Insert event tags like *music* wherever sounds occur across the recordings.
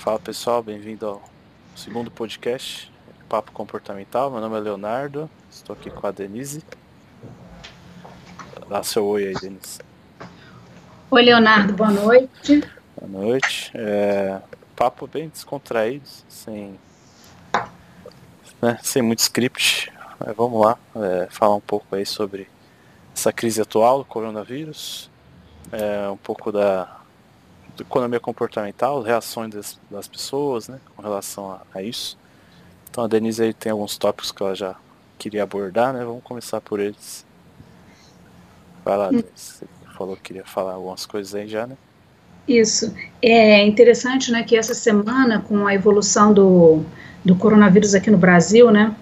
Fala pessoal, bem-vindo ao segundo podcast, Papo Comportamental. Meu nome é Leonardo, estou aqui com a Denise. Dá seu oi aí, Denise. Oi, Leonardo, boa noite. Boa noite. É, papo bem descontraído, sem, né, sem muito script. Mas vamos lá, é, falar um pouco aí sobre essa crise atual do coronavírus, é, um pouco da economia comportamental, reações das, das pessoas, né, com relação a, a, isso. Então a Denise aí tem alguns tópicos que ela já queria abordar, né? Vamos começar por eles. Vai lá, Denise. Você falou que queria falar algumas coisas aí já, né? Isso. É interessante, né, que essa semana, com a evolução do, do coronavírus aqui no Brasil, né,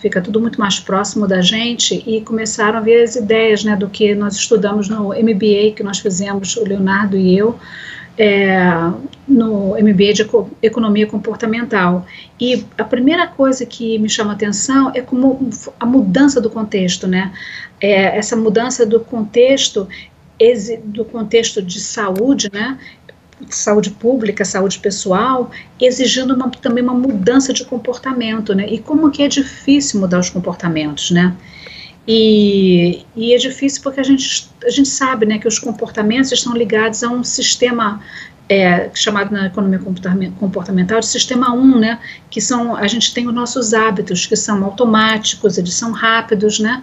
fica tudo muito mais próximo da gente e começaram a ver as ideias né, do que nós estudamos no MBA que nós fizemos, o Leonardo e eu, é, no MBA de Economia Comportamental. E a primeira coisa que me chama atenção é como a mudança do contexto, né? É, essa mudança do contexto do contexto de saúde, né, saúde pública, saúde pessoal, exigindo uma, também uma mudança de comportamento, né? E como que é difícil mudar os comportamentos, né? E, e é difícil porque a gente, a gente sabe, né, que os comportamentos estão ligados a um sistema é, chamado na economia comportamental de sistema 1, né, que são, a gente tem os nossos hábitos, que são automáticos, eles são rápidos, né,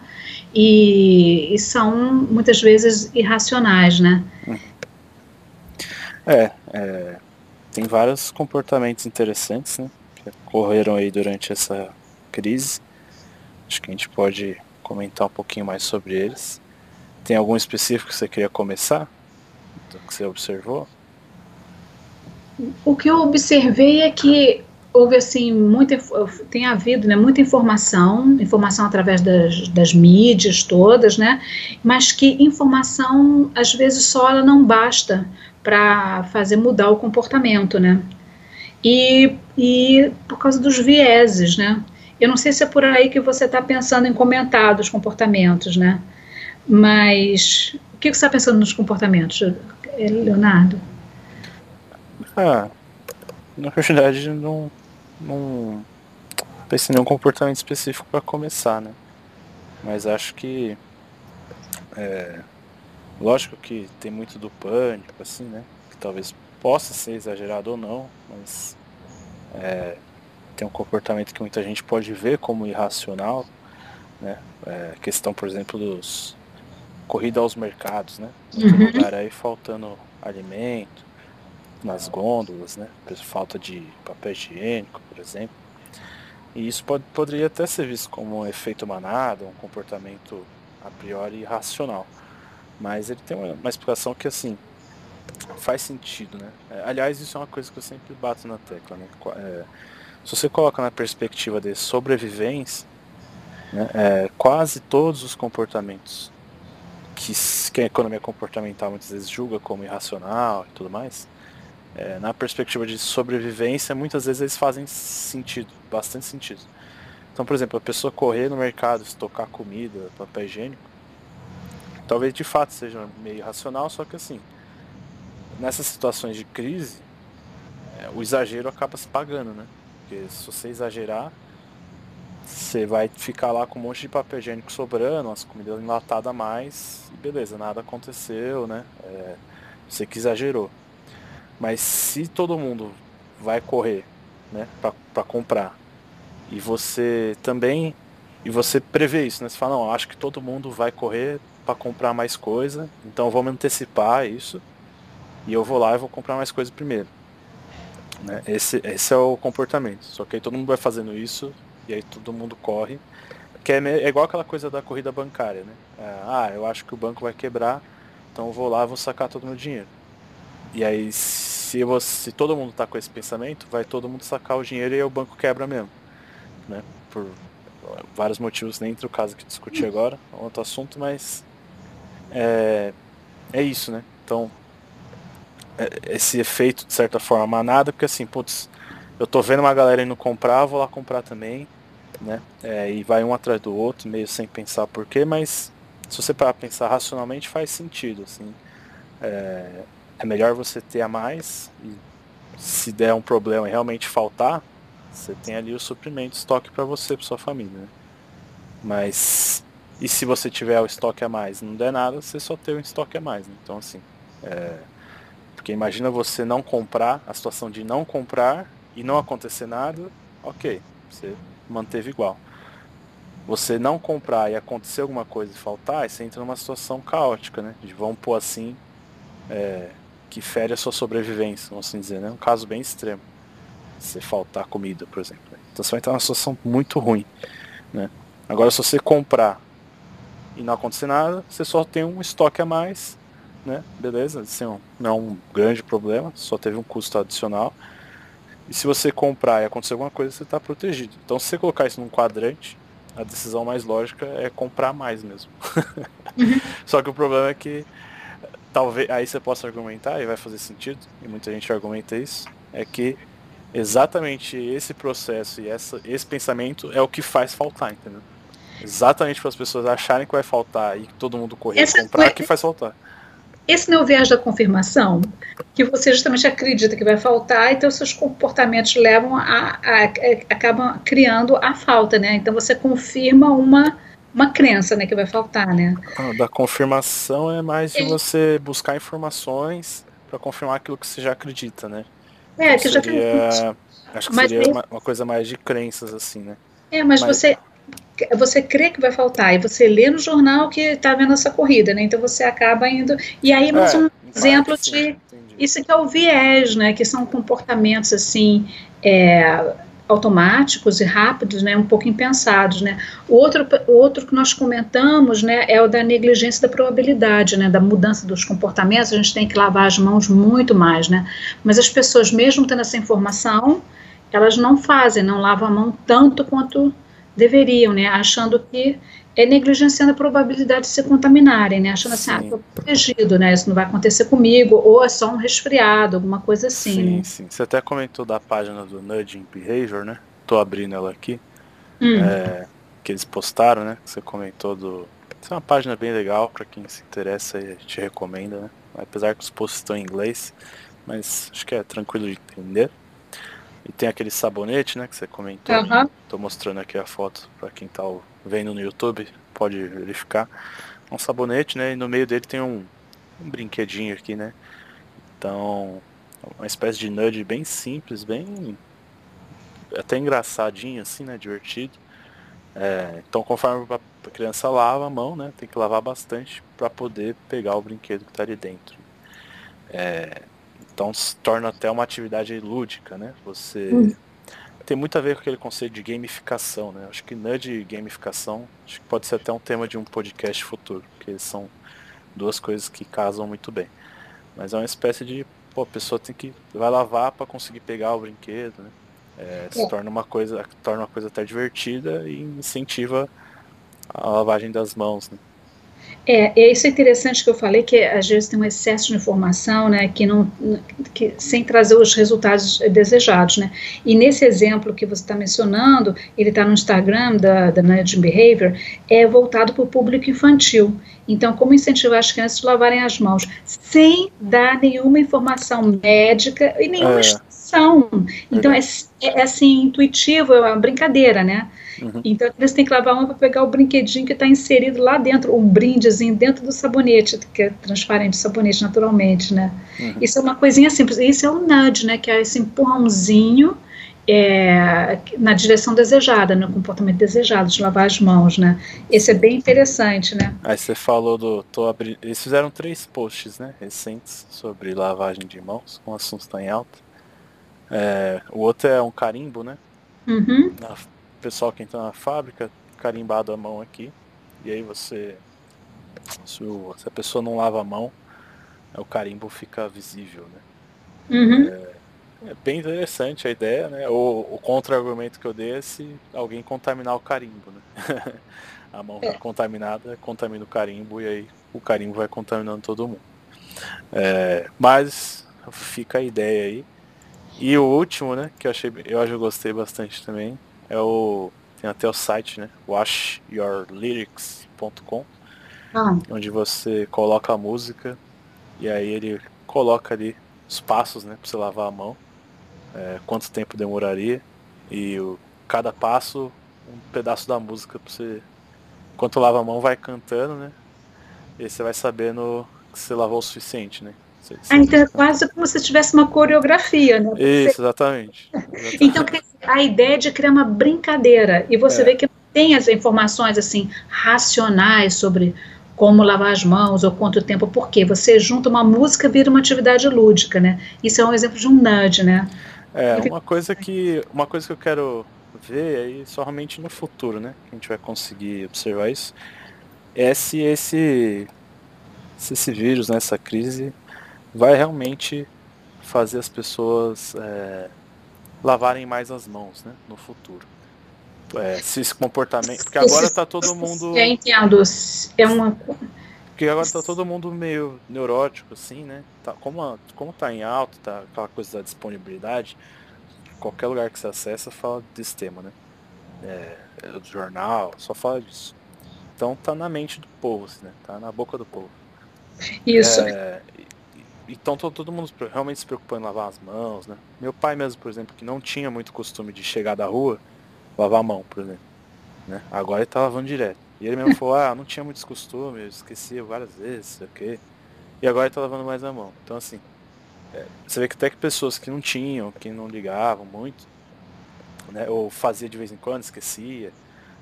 e, e são muitas vezes irracionais, né. É, é, tem vários comportamentos interessantes, né, que ocorreram aí durante essa crise. Acho que a gente pode comentar um pouquinho mais sobre eles. Tem algum específico que você queria começar? Do que você observou? O que eu observei é que houve assim muita tem havido né, muita informação informação através das, das mídias todas né mas que informação às vezes só ela não basta para fazer mudar o comportamento, né? E, e por causa dos vieses, né? Eu não sei se é por aí que você está pensando em comentar dos comportamentos, né? Mas o que você está pensando nos comportamentos, Leonardo? Ah, na verdade, não, não pensei em nenhum comportamento específico para começar, né? Mas acho que é, Lógico que tem muito do pânico, assim, né? Que talvez possa ser exagerado ou não, mas é, tem um comportamento que muita gente pode ver como irracional, né? É, questão, por exemplo, dos corrida aos mercados, né? Uhum. lugar aí faltando alimento, nas gôndolas, né? Falta de papel higiênico, por exemplo. E isso pode, poderia até ser visto como um efeito manada, um comportamento a priori irracional. Mas ele tem uma, uma explicação que assim faz sentido, né? É, aliás, isso é uma coisa que eu sempre bato na tecla, né? É, se você coloca na perspectiva de sobrevivência, né, é, quase todos os comportamentos que, que a economia comportamental muitas vezes julga como irracional e tudo mais, é, na perspectiva de sobrevivência, muitas vezes eles fazem sentido, bastante sentido. Então, por exemplo, a pessoa correr no mercado, estocar comida, papel higiênico, talvez de fato seja meio racional, só que assim, nessas situações de crise, é, o exagero acaba se pagando, né? Porque se você exagerar, você vai ficar lá com um monte de papel higiênico sobrando, as comidas enlatadas a mais, e beleza, nada aconteceu, né? É, você que exagerou. Mas se todo mundo vai correr, né, para comprar, e você também, e você prevê isso, né? Você fala, não, acho que todo mundo vai correr para comprar mais coisa, então vamos antecipar isso e eu vou lá e vou comprar mais coisa primeiro. Né? Esse, esse é o comportamento. Só que aí todo mundo vai fazendo isso e aí todo mundo corre. Que é, é igual aquela coisa da corrida bancária, né? É, ah, eu acho que o banco vai quebrar, então eu vou lá e vou sacar todo o meu dinheiro. E aí se, você, se todo mundo tá com esse pensamento, vai todo mundo sacar o dinheiro e o banco quebra mesmo. Né? Por vários motivos, nem entre o caso que discuti agora, é outro assunto, mas é, é isso, né? Então, é, esse efeito, de certa forma, manada, porque assim, putz, eu tô vendo uma galera indo comprar, vou lá comprar também, né? É, e vai um atrás do outro, meio sem pensar porquê, mas se você parar pensar racionalmente, faz sentido, assim. É, é melhor você ter a mais e se der um problema e realmente faltar, você tem ali o suprimento, estoque para você, para sua família. Né? Mas e se você tiver o estoque a mais, não der nada, você só tem o estoque a mais. Né? Então assim, é... porque imagina você não comprar, a situação de não comprar e não acontecer nada, ok, você manteve igual. Você não comprar e acontecer alguma coisa e faltar, você entra numa situação caótica, né? De vamos pôr assim, é, que fere a sua sobrevivência, vamos assim dizer, né? Um caso bem extremo. Se faltar comida, por exemplo. Então você vai entrar numa situação muito ruim. Né? Agora se você comprar e não acontecer nada, você só tem um estoque a mais, né? Beleza? Assim, não é um grande problema, só teve um custo adicional. E se você comprar e acontecer alguma coisa, você está protegido. Então se você colocar isso num quadrante, a decisão mais lógica é comprar mais mesmo. Uhum. *laughs* Só que o problema é que talvez aí você possa argumentar e vai fazer sentido, e muita gente argumenta isso, é que exatamente esse processo e essa, esse pensamento é o que faz faltar, entendeu? Exatamente para as pessoas acharem que vai faltar e que todo mundo correr essa comprar foi... que faz faltar. Esse não é o viés da confirmação, que você justamente acredita que vai faltar, então seus comportamentos levam a, a, a acabam criando a falta, né? Então você confirma uma uma crença, né, que vai faltar, né? Ah, da confirmação é mais de você buscar informações para confirmar aquilo que você já acredita, né? É, então, que seria, já Acho que mas seria uma, uma, coisa mais de crenças, assim, né? É, mas, mas, você você crê que vai faltar e você lê no jornal que está vendo essa corrida, né? Então você acaba indo e aí mais é, um exemplo de isso que é o viés, né? Que são comportamentos assim é, automáticos e rápidos, né, um pouco impensados, né. O outro, o outro que nós comentamos, né, é o da negligência da probabilidade, né, da mudança dos comportamentos. A gente tem que lavar as mãos muito mais, né. Mas as pessoas, mesmo tendo essa informação, elas não fazem, não lavam a mão tanto quanto deveriam, né, achando que é negligenciando a probabilidade de se contaminarem, né? Achando assim, sim. ah, estou protegido, né? Isso não vai acontecer comigo, ou é só um resfriado, alguma coisa assim. Sim, né? sim. Você até comentou da página do Nudging Behavior, né? Tô abrindo ela aqui. Hum. É, que eles postaram, né? Você comentou do. Isso é uma página bem legal para quem se interessa e te recomenda, né? Apesar que os posts estão em inglês, mas acho que é tranquilo de entender. E tem aquele sabonete, né, que você comentou. Uhum. Tô mostrando aqui a foto para quem tá vendo no YouTube, pode verificar. Um sabonete, né? E no meio dele tem um, um brinquedinho aqui, né? Então, uma espécie de nudge bem simples, bem até engraçadinho assim, né? Divertido. É, então, conforme a criança lava a mão, né? Tem que lavar bastante para poder pegar o brinquedo que está ali dentro. É, então, se torna até uma atividade lúdica, né? Você hum tem muito a ver com aquele conceito de gamificação, né? Acho que nudge e gamificação acho que pode ser até um tema de um podcast futuro, porque são duas coisas que casam muito bem. Mas é uma espécie de, pô, a pessoa tem que vai lavar para conseguir pegar o brinquedo, né? É, se é. torna uma coisa, torna uma coisa até divertida e incentiva a lavagem das mãos, né? É, é isso é interessante que eu falei, que às vezes tem um excesso de informação, né, que não, que, sem trazer os resultados desejados, né, e nesse exemplo que você está mencionando, ele está no Instagram da, da Behavior, é voltado para o público infantil, então como incentivar as crianças a lavarem as mãos, sem dar nenhuma informação médica e nenhuma é. Então é, é, assim, intuitivo, é uma brincadeira, né, Uhum. Então eles têm que lavar a mão para pegar o brinquedinho que está inserido lá dentro, um brindezinho dentro do sabonete, que é transparente, sabonete naturalmente, né? Uhum. Isso é uma coisinha simples. Isso é o nudge, né? Que é esse empurrãozinho é, na direção desejada, no comportamento desejado, de lavar as mãos, né? Esse é bem interessante, né? Aí você falou do. Tô abri... Eles fizeram três posts, né? Recentes sobre lavagem de mãos, com assuntos tão em alta. É, o outro é um carimbo, né? Uhum. Na pessoal que entra na fábrica, carimbado a mão aqui. E aí você. Se, o, se a pessoa não lava a mão, o carimbo fica visível, né? Uhum. É, é, bem interessante a ideia, né? O, o contra-argumento que eu dei é se alguém contaminar o carimbo, né? *laughs* a mão é. contaminada contamina o carimbo e aí o carimbo vai contaminando todo mundo. É, mas fica a ideia aí. E o último, né, que eu achei, eu acho que eu gostei bastante também, é o. Tem até o site, né? washyourlyrics.com ah. onde você coloca a música e aí ele coloca ali os passos, né, pra você lavar a mão. é, quanto tempo demoraria e o, cada passo um pedaço da música pra você. Enquanto lava a mão vai cantando, né? E aí você vai sabendo que você lavou o suficiente, né? Ah, então é quase como se tivesse uma coreografia, né? Isso, exatamente. exatamente. *laughs* Então a ideia de criar uma brincadeira e você é. vê que não tem as informações assim racionais sobre como lavar as mãos ou quanto tempo, porque você junta uma música vira uma atividade lúdica, né? Isso é um exemplo de um nudge, né? É, uma coisa que uma coisa que eu quero ver aí somente no futuro, né? Que a gente vai conseguir observar isso. É se esse se esse vírus, né, essa crise vai realmente fazer as pessoas é, lavarem mais as mãos, né, no futuro é, se esse comportamento. Porque agora está todo mundo. *laughs* Eu entendo. É uma. Porque agora está todo mundo meio neurótico, assim, né? Tá, como, a, como tá em alto, tá aquela coisa da disponibilidade, qualquer lugar que você acessa fala desse tema, né? É, é do jornal, só fala disso. Então tá na mente do povo, assim, né? Tá na boca do povo. Isso. É, então todo, mundo realmente se preocupando em lavar as mãos, né? Meu pai mesmo, por exemplo, que não tinha muito costume de chegar da rua, lavar a mão, por exemplo. Né? Agora ele tá lavando direto. E ele mesmo falou, ah, não tinha muitos costumes, eu esquecia várias vezes, sei o quê. E agora ele tá lavando mais a mão. Então assim, é, você vê que até que pessoas que não tinham, que não ligavam muito, né, ou fazia de vez em quando, esquecia,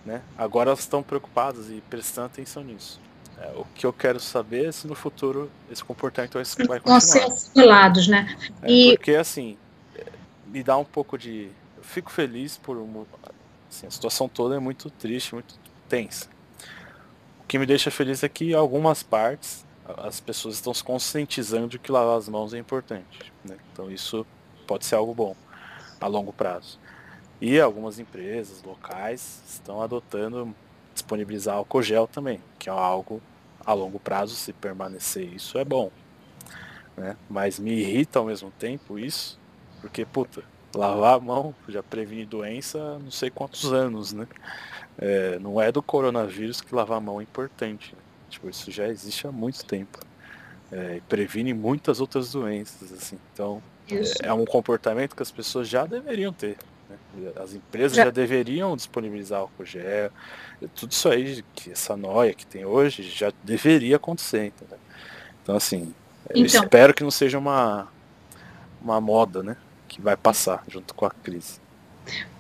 né, agora elas estão preocupadas e prestando atenção nisso. É, o que eu quero saber é se no futuro esse comportamento vai continuar. Vão ser assimilados, né? É, e... Porque assim, é, me dá um pouco de. Eu fico feliz por Assim, a situação toda é muito triste, muito tensa. O que me deixa feliz é que algumas partes as pessoas estão se conscientizando de que lavar as mãos é importante. Né? Então isso pode ser algo bom a longo prazo. E algumas empresas locais estão adotando disponibilizar álcool gel também, que é algo a longo prazo, se permanecer isso é bom. Né? Mas me irrita ao mesmo tempo isso, porque, puta, lavar a mão já previne doença não sei quantos anos, né? É, não é do coronavírus que lavar a mão é importante. Né? Tipo, isso já existe há muito tempo. É, previne muitas outras doenças, assim. Então, é, é, um comportamento que as pessoas já deveriam ter. Né? As empresas já... já deveriam disponibilizar álcool gel. Tudo isso aí, que essa noia que tem hoje, já deveria acontecer. Entendeu? Então, assim, então... eu espero que não seja uma, uma moda, né? que vai passar junto com a crise.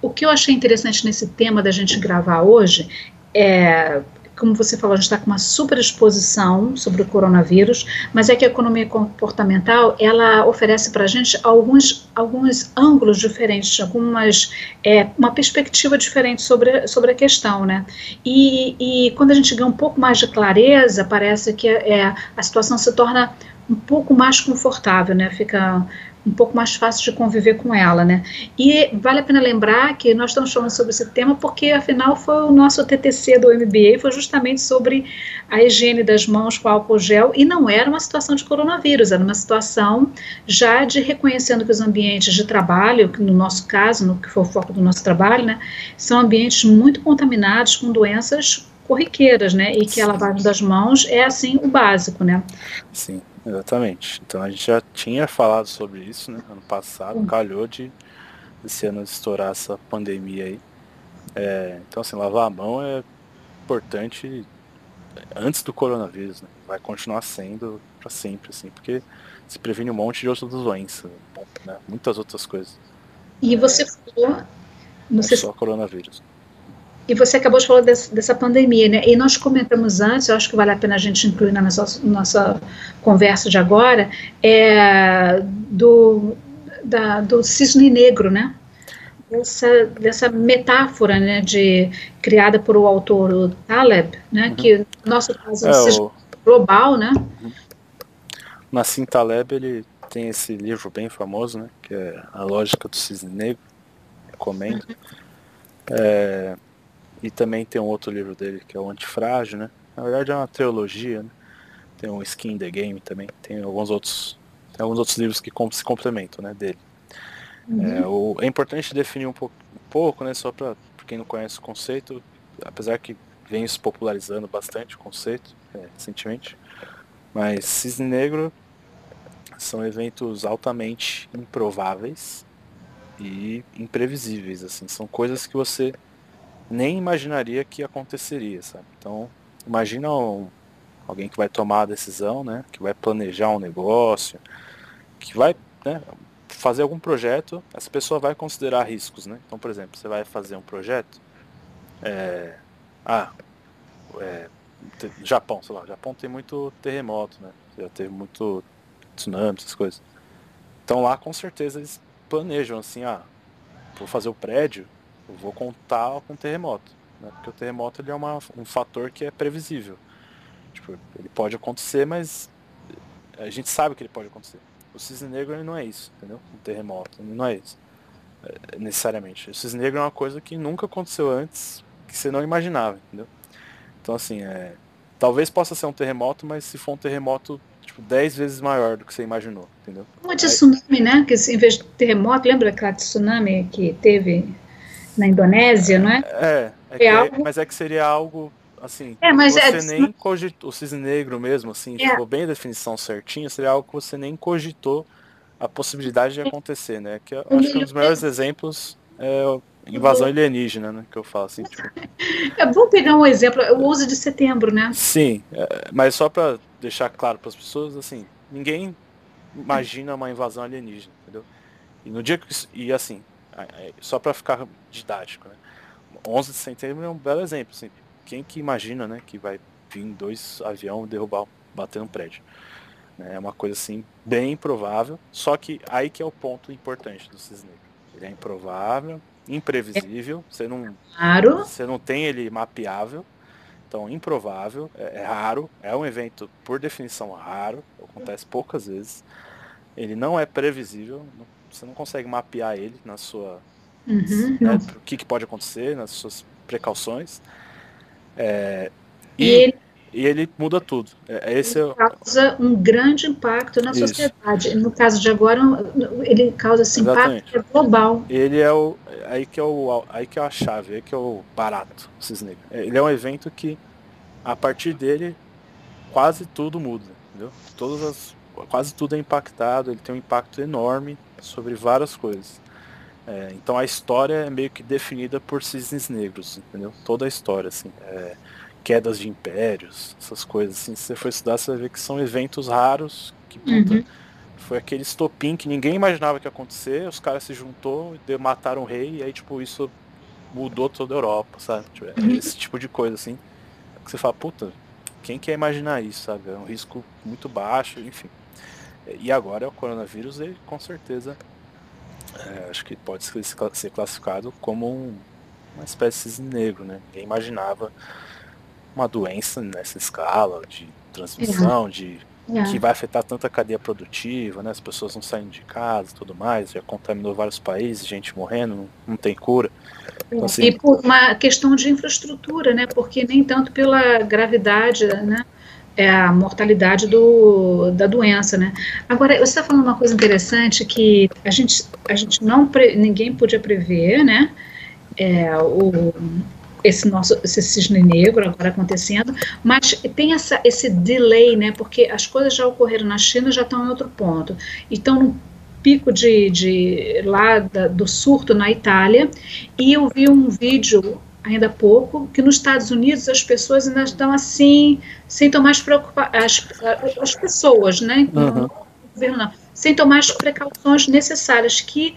O que eu achei interessante nesse tema da gente gravar hoje é, como você falou, a gente está com uma super exposição sobre o coronavírus, mas é que a economia comportamental ela oferece para a gente alguns, alguns ângulos diferentes, algumas é, uma perspectiva diferente sobre, sobre a questão, né? E, e quando a gente ganha um pouco mais de clareza, parece que é, a situação se torna um pouco mais confortável, né? Fica um pouco mais fácil de conviver com ela, né? E vale a pena lembrar que nós estamos falando sobre esse tema porque, afinal, foi o nosso TTC do MBA, foi justamente sobre a higiene das mãos com álcool gel, e não era uma situação de coronavírus, era uma situação já de reconhecendo que os ambientes de trabalho, no nosso caso, no que foi o foco do nosso trabalho, né, são ambientes muito contaminados com doenças corriqueiras, né, e que a lavagem das mãos é, assim, o básico, né. Sim. Exatamente. Então a gente já tinha falado sobre isso, né? Ano passado, calhou de esse ano estourar essa pandemia aí. É, então assim, lavar a mão é importante antes do coronavírus, né? Vai continuar sendo para sempre, assim, porque se previne um monte de outras doenças, né? muitas outras coisas. E você falou. Não, não só coronavírus. E você acabou de falar desse, dessa pandemia, né? E nós comentamos antes, eu acho que vale a pena a gente incluir na nossa, nossa conversa de agora, é, do, da, do cisne negro, né? Dessa, dessa metáfora, né, de, criada por o autor o Taleb, né, uhum. que no nosso caso é cisne o... global, né? Uhum. Nassim Taleb, ele tem esse livro bem famoso, né, que é A Lógica do Cisne Negro, recomendo. Uhum. É, e também tem um outro livro dele que é o Antifrágil, né? Na verdade é uma teologia, né? Tem um Skin the Game também, tem alguns outros, tem alguns outros livros que se complementam, né, dele. Uhum. É, o, é importante definir um pouco, um pouco né, só para quem não conhece o conceito, apesar que vem se popularizando bastante o conceito é, recentemente, mas cisne negro são eventos altamente improváveis e imprevisíveis, assim, são coisas que você nem imaginaria que aconteceria, sabe? Então, imagina um, alguém que vai tomar a decisão, né, que vai planejar um negócio, que vai né, fazer algum projeto, essa pessoa vai considerar riscos, né? Então, por exemplo, você vai fazer um projeto, é, ah, é, Japão, sei lá, Japão tem muito terremoto, né? Já teve muito tsunami, essas coisas. Então lá com certeza eles planejam assim, ah, vou fazer o prédio, eu vou contar com terremoto. Né? Porque o terremoto ele é uma, um fator que é previsível. Tipo, ele pode acontecer, mas a gente sabe que ele pode acontecer. O cisne negro ele não é isso, entendeu? Um terremoto, ele não é isso. É, necessariamente. O cisne negro é uma coisa que nunca aconteceu antes, que você não imaginava, entendeu? Então assim, é, talvez possa ser um terremoto, mas se for um terremoto tipo 10 vezes maior do que você imaginou, entendeu? Como de tsunami, né? Que em vez de terremoto, lembra aquela tsunami que teve na Indonésia, não é? É, é, é algo... mas é que seria algo assim, é, mas você é... nem cogitou, o cisne negro mesmo, assim, é. ficou bem a definição certinha, seria algo que você nem cogitou a possibilidade de acontecer, né? Que eu acho que um dos melhores exemplos é invasão alienígena, né? Que eu falo assim, tipo... *laughs* É bom pegar um exemplo, o 11 de setembro, né? Sim, é, mas só para deixar claro para as pessoas, assim, ninguém imagina uma invasão alienígena, entendeu? E no dia que e assim, só para ficar didático, né? 11 de setembro é um belo exemplo, assim, quem que imagina, né, que vai vir dois aviões derrubar, bater um prédio? É uma coisa assim bem improvável, só que aí que é o ponto importante do cisne Ele é improvável, imprevisível, você não, claro. você não tem ele mapeável, então improvável, é, é, raro, é um evento por definição raro, acontece poucas vezes. Ele não é previsível, você não consegue mapear ele na sua uhum, né, o que, que, pode acontecer, nas suas precauções. É, e, e, ele, e, ele, muda tudo. É, é esse ele causa um grande impacto na Isso. sociedade. No caso de agora, ele causa esse impacto global. Ele é o aí que é o aí que é a chave, aí que é o barato, cisne. Ele é um evento que a partir dele quase tudo muda, entendeu? Todas as quase tudo é impactado, ele tem um impacto enorme sobre várias coisas. É, então a história é meio que definida por cisnes negros, entendeu? Toda a história, assim. É, quedas de impérios, essas coisas assim. Se você for estudar, você vai ver que são eventos raros, que puta, uhum. foi aquele estopim que ninguém imaginava que ia acontecer, os caras se juntou, mataram o rei, e aí tipo, isso mudou toda a Europa, sabe? Tipo, é uhum. esse tipo de coisa, assim. Que você fala, puta, quem quer imaginar isso, sabe? É um risco muito baixo, enfim. E agora é o coronavírus, ele com certeza é, acho que pode ser classificado como um, uma espécie de negro, né? Ninguém imaginava uma doença nessa escala de transmissão, uhum. de é. que vai afetar tanta cadeia produtiva, né? As pessoas não saem de casa, tudo mais, já contaminou vários países, gente morrendo, não, não tem cura. Então, assim, e por uma questão de infraestrutura, né? Porque nem tanto pela gravidade, né? É a mortalidade do, da doença, né? Agora, você está falando uma coisa interessante que a gente, a gente não, pre, ninguém podia prever, né? É, o, esse nosso esse cisne negro agora acontecendo, mas tem essa, esse delay, né? Porque as coisas já ocorreram na China, já estão em outro ponto. Então, no pico de, de lá da, do surto na Itália, e eu vi um vídeo ainda há pouco, que nos Estados Unidos as pessoas ainda estão assim, sem tomar as preocupações, as, as pessoas, né? Uhum. Governo não, sem tomar as precauções necessárias, que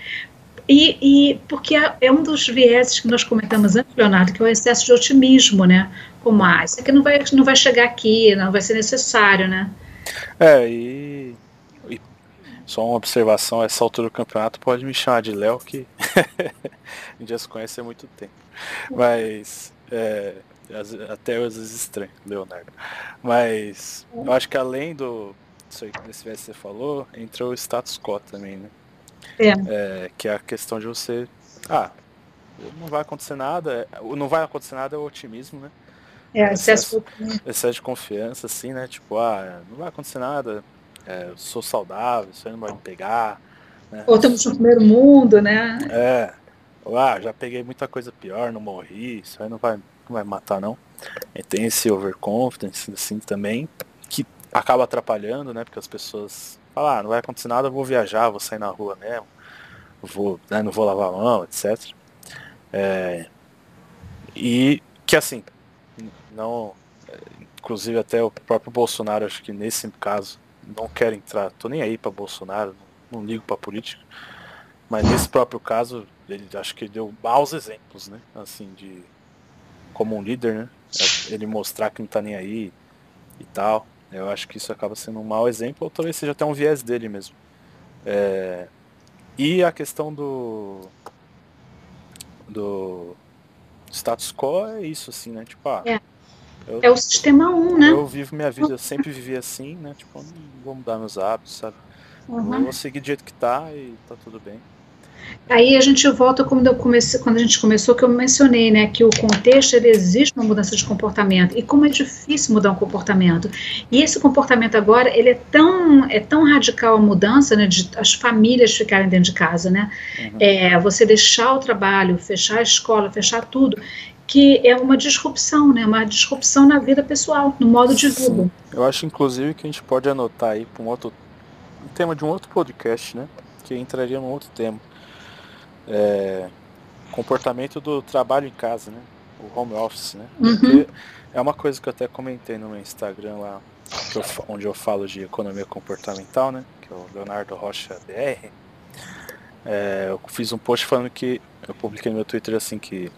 e, e, porque é, é um dos vieses que nós comentamos antes, Leonardo, que é o excesso de otimismo, né? Como, ah, isso aqui não vai, não vai chegar aqui, não vai ser necessário, né? É, e só uma observação, essa altura do campeonato pode me chamar de Léo, que *laughs* a gente já se conhece há muito tempo. Mas é, até às vezes estranho, Leonardo. Mas eu acho que além do isso aí desse que você falou, entrou o status quo também, né? É. é. Que é a questão de você. Ah, não vai acontecer nada. Não vai acontecer nada é o otimismo, né? É, excesso, excesso de confiança, assim, né? Tipo, ah, não vai acontecer nada, é, eu sou saudável, isso aí não vai me pegar. Né? Ou estamos no primeiro mundo, né? É, ah, já peguei muita coisa pior, não morri, isso aí não vai, não vai matar não. E tem esse overconfidence assim também, que acaba atrapalhando, né? Porque as pessoas falam, ah, não vai acontecer nada, eu vou viajar, vou sair na rua mesmo. vou, né, não vou lavar a mão, etc. É, e que assim, não. Inclusive até o próprio Bolsonaro, acho que nesse caso, não quer entrar. Tô nem aí para Bolsonaro, não, não ligo para política. Mas nesse próprio caso, ele acho que deu maus exemplos, né? Assim, de. Como um líder, né? Ele mostrar que não tá nem aí e tal. Eu acho que isso acaba sendo um mau exemplo, ou talvez seja até um viés dele mesmo. É... E a questão do. Do status quo é isso, assim, né? Tipo, ah, é. Eu, é o sistema 1, né? Eu vivo minha vida, eu sempre vivi assim, né? Tipo, não vou mudar meus hábitos, sabe? Uhum. Vou seguir do jeito que tá e tá tudo bem. Aí a gente volta quando, eu comecei, quando a gente começou, que eu mencionei, né, que o contexto ele existe uma mudança de comportamento e como é difícil mudar um comportamento. E esse comportamento agora ele é tão é tão radical a mudança, né, de as famílias ficarem dentro de casa, né, uhum. é, você deixar o trabalho, fechar a escola, fechar tudo, que é uma disrupção, né, uma disrupção na vida pessoal, no modo de vida. Eu acho inclusive que a gente pode anotar aí para um outro um tema de um outro podcast, né, que entraria num outro tema é, comportamento do trabalho em casa, né? O home office, né? Uhum. É uma coisa que eu até comentei no meu Instagram lá, eu, onde eu falo de economia comportamental, né? Que é o Leonardo Rocha BR. É, eu fiz um post falando que eu publiquei no meu Twitter assim que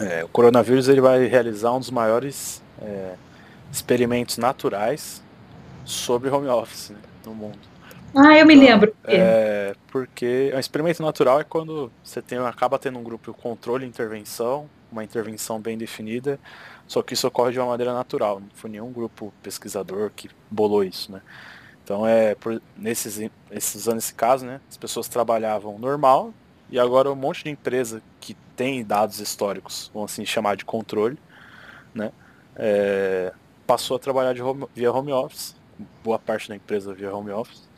é, o coronavírus ele vai realizar um dos maiores é, experimentos naturais sobre home office né, no mundo. Ah, eu me então, lembro. É, porque é um experimento natural é quando você tem, acaba tendo um grupo controle e intervenção, uma intervenção bem definida, só que isso ocorre de uma maneira natural, não foi nenhum grupo pesquisador que bolou isso, né? Então é por, nesses, esses anos esse caso, né? As pessoas trabalhavam normal e agora um monte de empresa que tem dados históricos, vão assim chamar de controle, né? É, passou a trabalhar de home, via home office, boa parte da empresa via home office.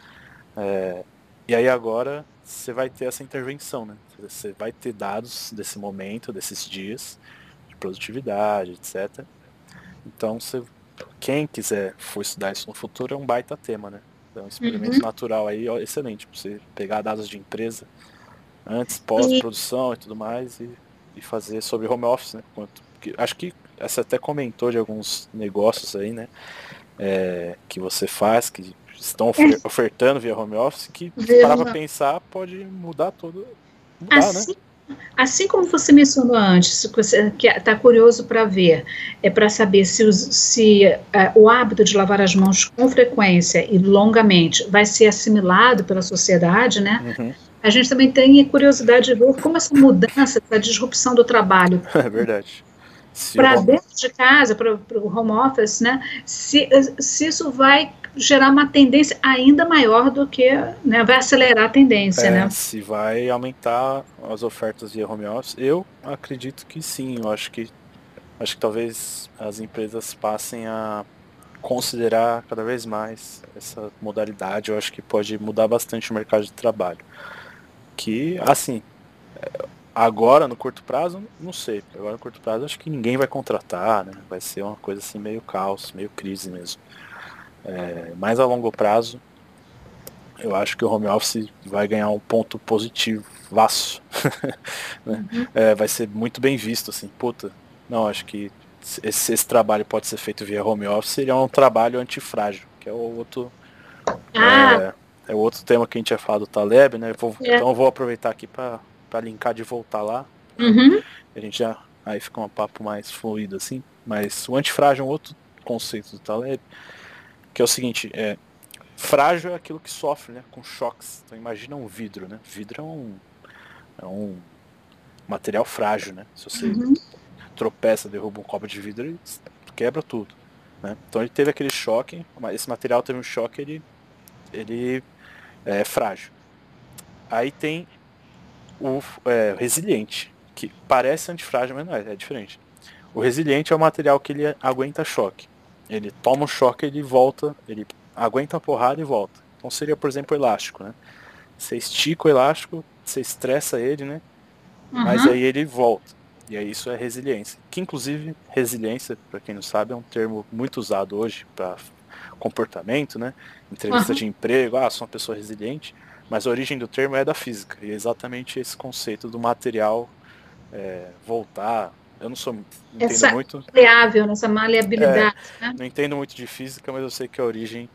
É, e aí agora você vai ter essa intervenção, né? Você vai ter dados desse momento, desses dias, de produtividade, etc. Então você, quem quiser for estudar isso no futuro é um baita tema, né? É um experimento uhum. natural aí, ó, excelente, pra você pegar dados de empresa antes, pós-produção e... e tudo mais e, e fazer sobre home office, né? Quanto, acho que você até comentou de alguns negócios aí, né? É, que você faz, que estão ofertando via home office, que parar para pensar pode mudar todo. Mudar, né? assim, né? assim como você mencionou antes, você está curioso para ver, é para saber se, os, se uh, o hábito de lavar as mãos com frequência e longamente vai ser assimilado pela sociedade, né? Uhum. A gente também tem curiosidade de ver como essa mudança, essa disrupção do trabalho. *laughs* É verdade para dentro de casa, para o home office, né? Se, se isso vai gerar uma tendência ainda maior do que, né? Vai acelerar a tendência, é, né? Se vai aumentar as ofertas via home office, eu acredito que sim. Eu acho que acho que talvez as empresas passem a considerar cada vez mais essa modalidade. Eu acho que pode mudar bastante o mercado de trabalho. Que, assim, Agora, no curto prazo, não sei. Agora, no curto prazo, acho que ninguém vai contratar, né? Vai ser uma coisa assim, meio caos, meio crise mesmo. É, mais a longo prazo, eu acho que o home office vai ganhar um ponto positivo, vasto. *laughs* né? uhum. é, vai ser muito bem visto, assim, puta. Não, acho que esse, esse, trabalho pode ser feito via home office, ele é um trabalho antifrágil, que é o outro. Ah. É, é o outro tema que a gente ia falar do Taleb, né? Vou, é. Então eu vou aproveitar aqui para para linkar de voltar lá. Uhum. A gente já. Aí fica um papo mais fluido assim. Mas o antifrágil é um outro conceito do Taleb. Que é o seguinte, é, frágil é aquilo que sofre né, com choques. Então imagina um vidro, né? Vidro é um, é um material frágil, né? Se você uhum. tropeça, derruba um copo de vidro, ele quebra tudo. Né? Então ele teve aquele choque, esse material teve um choque, ele, ele é frágil. Aí tem o é, resiliente, que parece antifrágil, mas não é, é diferente. O resiliente é o material que ele aguenta choque. Ele toma um choque, ele volta, ele aguenta a porrada e volta. Então seria, por exemplo, o elástico, né? Você estica o elástico, você estressa ele, né? Uhum. Mas aí ele volta. E aí isso é resiliência. Que inclusive resiliência, para quem não sabe, é um termo muito usado hoje para comportamento, né? Entrevista uhum. de emprego, ah, sou uma pessoa resiliente. Mas a origem do termo é da física, e é exatamente esse conceito do material é, voltar. Eu não sou não Essa entendo muito. Maleável, nessa maleabilidade. É, né? Não entendo muito de física, mas eu sei que a origem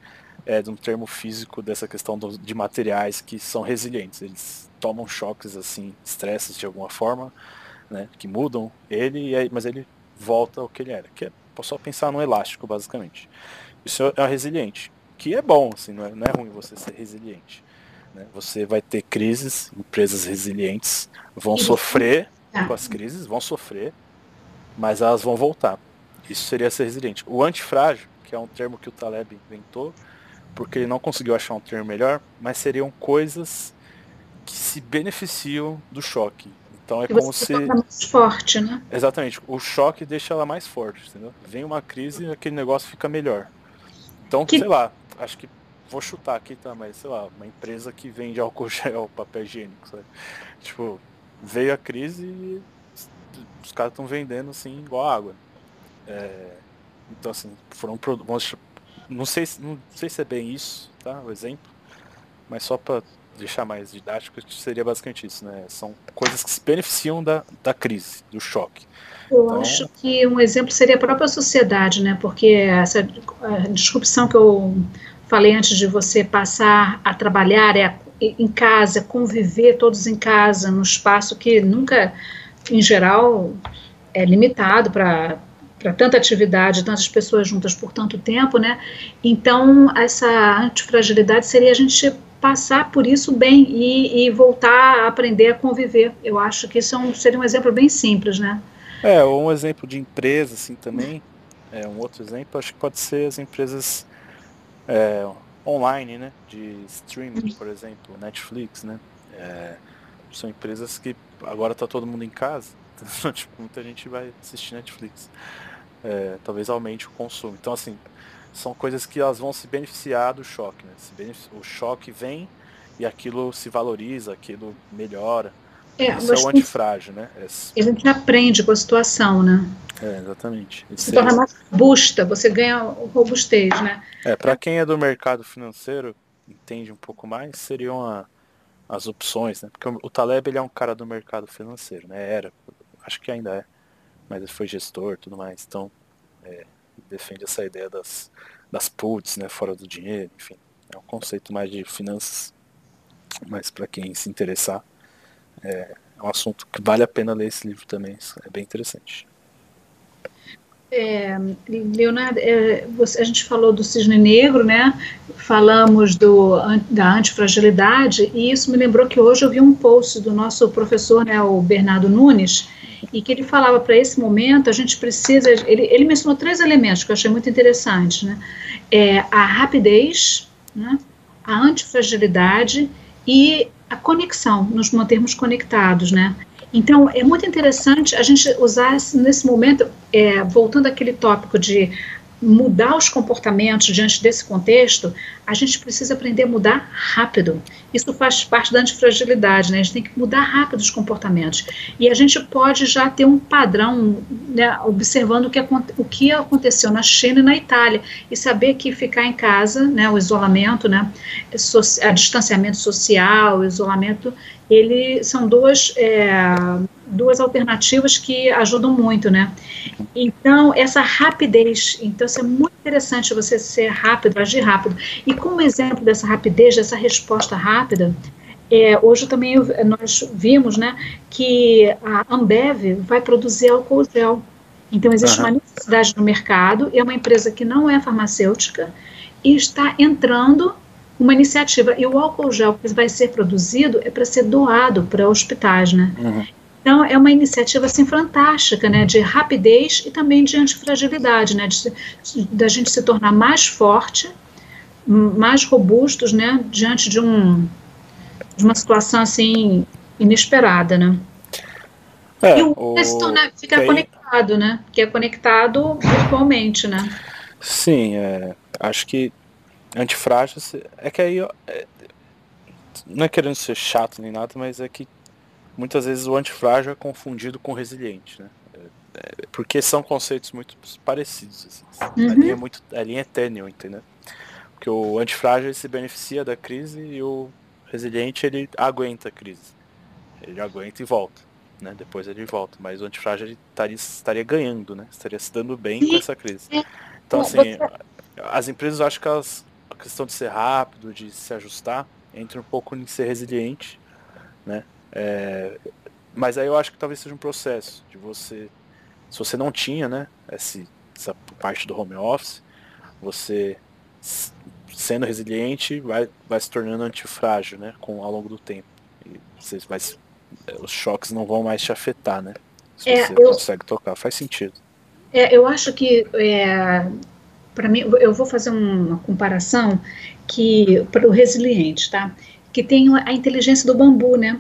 é de um termo físico dessa questão do, de materiais que são resilientes. Eles tomam choques assim, estresses de alguma forma, né, que mudam ele, mas ele volta ao que ele era. Que é só pensar no elástico, basicamente. Isso é resiliente, que é bom, assim, não é, não é ruim você ser resiliente. Né? Você vai ter crises, empresas resilientes vão sofrer ah. com as crises, vão sofrer, mas elas vão voltar. Isso seria ser resiliente. O antifrágil, que é um termo que o Taleb inventou, porque ele não conseguiu achar um termo melhor, mas seriam coisas que se beneficiam do choque. Então é e como se. mais forte, né? Exatamente. O choque deixa ela mais forte, entendeu? Vem uma crise e aquele negócio fica melhor. Então, que... sei lá, acho que vou chutar aqui, tá? Mas sei lá, uma empresa que vende álcool *laughs* gel, papel higiênico, sabe? Tipo, veio a crise e os caras estão vendendo assim igual água. É, então assim, foram vamos, não sei, não sei se é bem isso, tá? O exemplo, mas só para deixar mais didático, seria basicamente isso, né? São coisas que se beneficiam da, da crise, do choque. Eu então... acho que um exemplo seria a própria sociedade, né? Porque essa disrupção que eu falei antes de você passar a trabalhar é em casa, conviver todos em casa, num espaço que nunca, em geral, é limitado para para tanta atividade, tantas pessoas juntas por tanto tempo, né? Então, essa antifragilidade seria a gente passar por isso bem e, e, voltar a aprender a conviver. Eu acho que isso é um, seria um exemplo bem simples, né? É, ou um exemplo de empresa, assim, também. É, um outro exemplo, acho que pode ser as empresas é, online, né? De streaming, por exemplo, Netflix, né? É, são empresas que agora está todo mundo em casa, então, *laughs* tipo, muita gente vai assistir Netflix. É, talvez aumente o consumo. Então, assim, são coisas que elas vão se beneficiar do choque. Né? O choque vem e aquilo se valoriza, aquilo melhora. É, Isso é o antifrágil, né? É... A gente aprende com a situação, né? É, exatamente. Se torna mais robusta, você ganha robustez, né? É, para quem é do mercado financeiro, entende um pouco mais, seriam a, as opções, né? Porque o Taleb ele é um cara do mercado financeiro, né? Era, acho que ainda é, mas ele foi gestor, tudo mais. Então, é, defende essa ideia das, das puts, né, fora do dinheiro, enfim. É um conceito mais de finanças, mas para quem se interessar, é, é, um assunto que vale a pena ler esse livro também, é bem interessante. É, Leonardo, é, você, a gente falou do cisne negro, né? Falamos do, da antifragilidade, e isso me lembrou que hoje eu vi um post do nosso professor, né, o Bernardo Nunes, e que ele falava para esse momento a gente precisa. Ele, ele mencionou três elementos que eu achei muito interessantes, né? É, a rapidez, né? a antifragilidade e a conexão, nos mantermos conectados, né? Então, é muito interessante a gente usar nesse momento, é, voltando àquele tópico de mudar os comportamentos diante desse contexto, a gente precisa aprender a mudar rápido. Isso faz parte da antifragilidade, né? A gente tem que mudar rápido os comportamentos. E a gente pode já ter um padrão, né, observando o que, o que aconteceu na China e na Itália, e saber que ficar em casa, né, o isolamento, né, o distanciamento social, o isolamento, ele são duas, é, duas alternativas que ajudam muito, né? Então, essa rapidez, então isso é muito interessante você ser rápido, agir rápido. E como exemplo dessa rapidez, dessa resposta rápida, é, hoje também nós vimos, né, que a Ambev vai produzir álcool gel. Então, existe uhum. uma necessidade no mercado, é uma empresa que não é farmacêutica e está entrando uma iniciativa. E o álcool gel que vai ser produzido é para ser doado para hospitais, né? Uhum. Então, é uma iniciativa assim fantástica, né, de rapidez e também de antifragilidade, né, de, da gente se tornar mais forte, mais robustos, né, diante de um de uma situação assim inesperada, né? É, e o, o se tornar, ficar conectado, né? Que é conectado virtualmente, né? Sim, é, acho que antifrágil é que aí é, não é querendo ser chato nem nada, mas é que muitas vezes o antifrágil é confundido com resiliente, né? É, é, porque são conceitos muito parecidos. Assim. Uhum. A linha é muito, a linha é tênue, entendeu? Porque o antifrágil se beneficia da crise e o resiliente ele aguenta a crise. Ele aguenta e volta. Né? Depois ele volta. Mas o antifrágil ele estaria, estaria ganhando, né? Estaria se dando bem com essa crise. É. Então assim, as empresas acham que elas, a questão de ser rápido, de se ajustar, entra um pouco em ser resiliente. Né? É, mas aí eu acho que talvez seja um processo de você. Se você não tinha, né, esse, essa parte do home office, você sendo resiliente vai, vai se tornando antifrágil, né, com, ao longo do tempo. E você vai, é, os choques não vão mais te afetar, né? Se é, você eu, consegue tocar, faz sentido. É, eu acho que é, para mim, eu vou fazer uma comparação que para o resiliente, tá? Que tem a inteligência do bambu, né?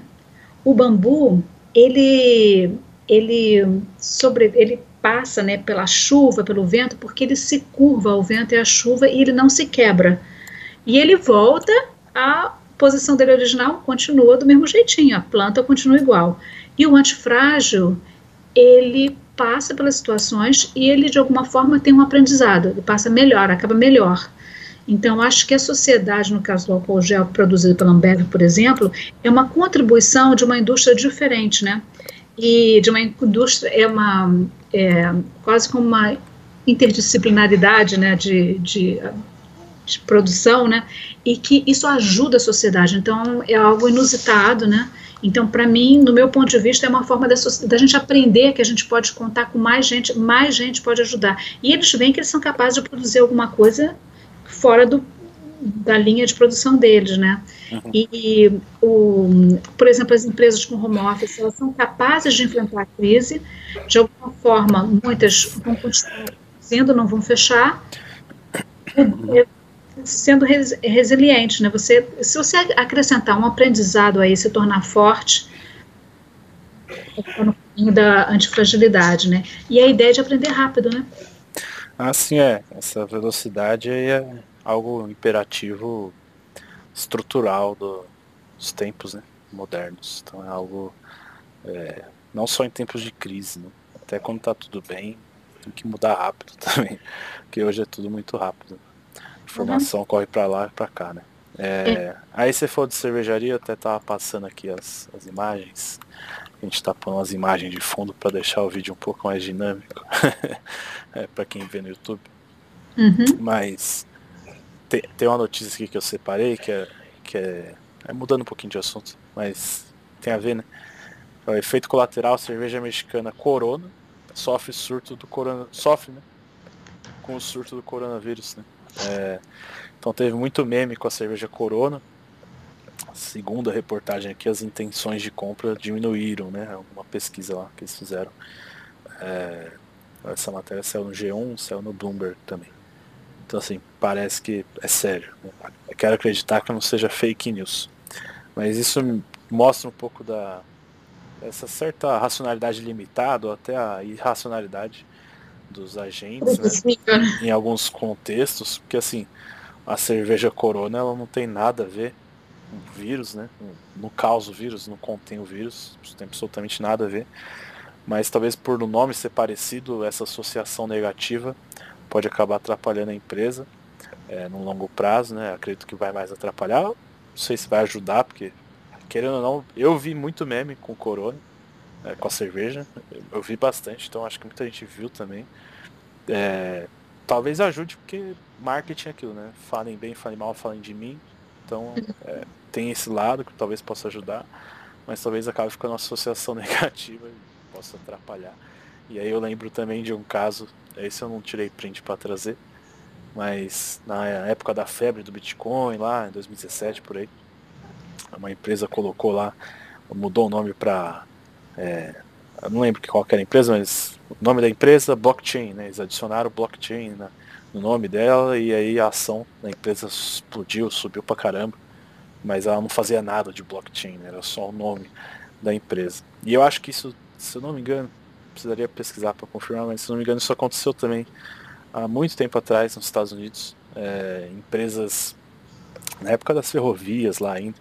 O bambu ele ele sobre ele passa né, pela chuva, pelo vento, porque ele se curva ao vento e à chuva e ele não se quebra. E ele volta à posição dele original, continua do mesmo jeitinho, a planta continua igual. E o antifrágil, ele passa pelas situações e ele de alguma forma tem um aprendizado, ele passa melhor, acaba melhor. Então, acho que a sociedade, no caso do álcool gel produzido pela Ambev, por exemplo, é uma contribuição de uma indústria diferente, né? E de uma indústria, é uma, é, quase como uma interdisciplinaridade, né, de, de, de produção, né? E que isso ajuda a sociedade. Então, é algo inusitado, né? Então, para mim, no meu ponto de vista, é uma forma da, da, gente aprender que a gente pode contar com mais gente, mais gente pode ajudar. E eles veem que eles são capazes de produzir alguma coisa fora do, da linha de produção deles, né? Uhum. E, o, por exemplo, as empresas com home office, elas são capazes de enfrentar a crise, de alguma forma, muitas vão continuar produzindo, não vão fechar, sendo res, resiliente, né? Você, se você acrescentar um aprendizado aí, se tornar forte, no caminho da antifragilidade, né? E a ideia de aprender rápido, né? Ah, sim, é. Essa velocidade é algo imperativo estrutural do, dos tempos né, modernos. Então é algo é, não só em tempos de crise, né? até quando está tudo bem, tem que mudar rápido *laughs* também, porque hoje é tudo muito rápido. A informação uhum. corre para lá e para cá, né? É. Aí você for de cervejaria, até tava passando aqui as, as imagens. A gente tá pondo as imagens de fundo para deixar o vídeo um pouco mais dinâmico. *laughs* é, para quem vê no YouTube. Uhum. Mas tem, tem uma notícia aqui que eu separei que é, que é, é mudando um pouquinho de assunto, mas tem a ver, né? É o efeito colateral, cerveja mexicana Corona sofre surto do corona, sofre, né? Com o surto do coronavírus, né? É, então teve muito meme com a cerveja Corona. Segundo a reportagem aqui, as intenções de compra diminuíram, né? Uma pesquisa lá que eles fizeram. É, essa matéria saiu no G1, saiu no Bloomberg também. Então assim, parece que é sério. Eu quero acreditar que não seja fake news. Mas isso mostra um pouco da essa certa racionalidade limitada ou até a irracionalidade dos agentes, né? em alguns contextos, porque assim, a cerveja Corona ela não tem nada a ver com vírus, né? No caso o vírus, não contém o vírus, não tem absolutamente nada a ver mas talvez por o nome ser parecido, essa associação negativa pode acabar atrapalhando a empresa é, no longo prazo, né? Acredito que vai mais atrapalhar. Não sei se vai ajudar, porque querendo ou não, eu vi muito meme com o Corona, é, com a cerveja. Eu vi bastante, então acho que muita gente viu também. É, talvez ajude, porque marketing é aquilo, né? Falem bem, falem mal, falem de mim. Então é, tem esse lado que talvez possa ajudar, mas talvez acabe ficando uma associação *laughs* negativa possa atrapalhar. E aí eu lembro também de um caso, esse eu não tirei print para trazer, mas na época da febre do Bitcoin, lá em 2017 por aí, uma empresa colocou lá, mudou o nome para. É, não lembro qual era a empresa, mas o nome da empresa, blockchain, né? Eles adicionaram blockchain na, no nome dela e aí a ação da empresa explodiu, subiu pra caramba. Mas ela não fazia nada de blockchain, né? era só o nome da empresa. E eu acho que isso se eu não me engano, precisaria pesquisar para confirmar, mas se não me engano isso aconteceu também há muito tempo atrás nos Estados Unidos. É, empresas, na época das ferrovias lá ainda,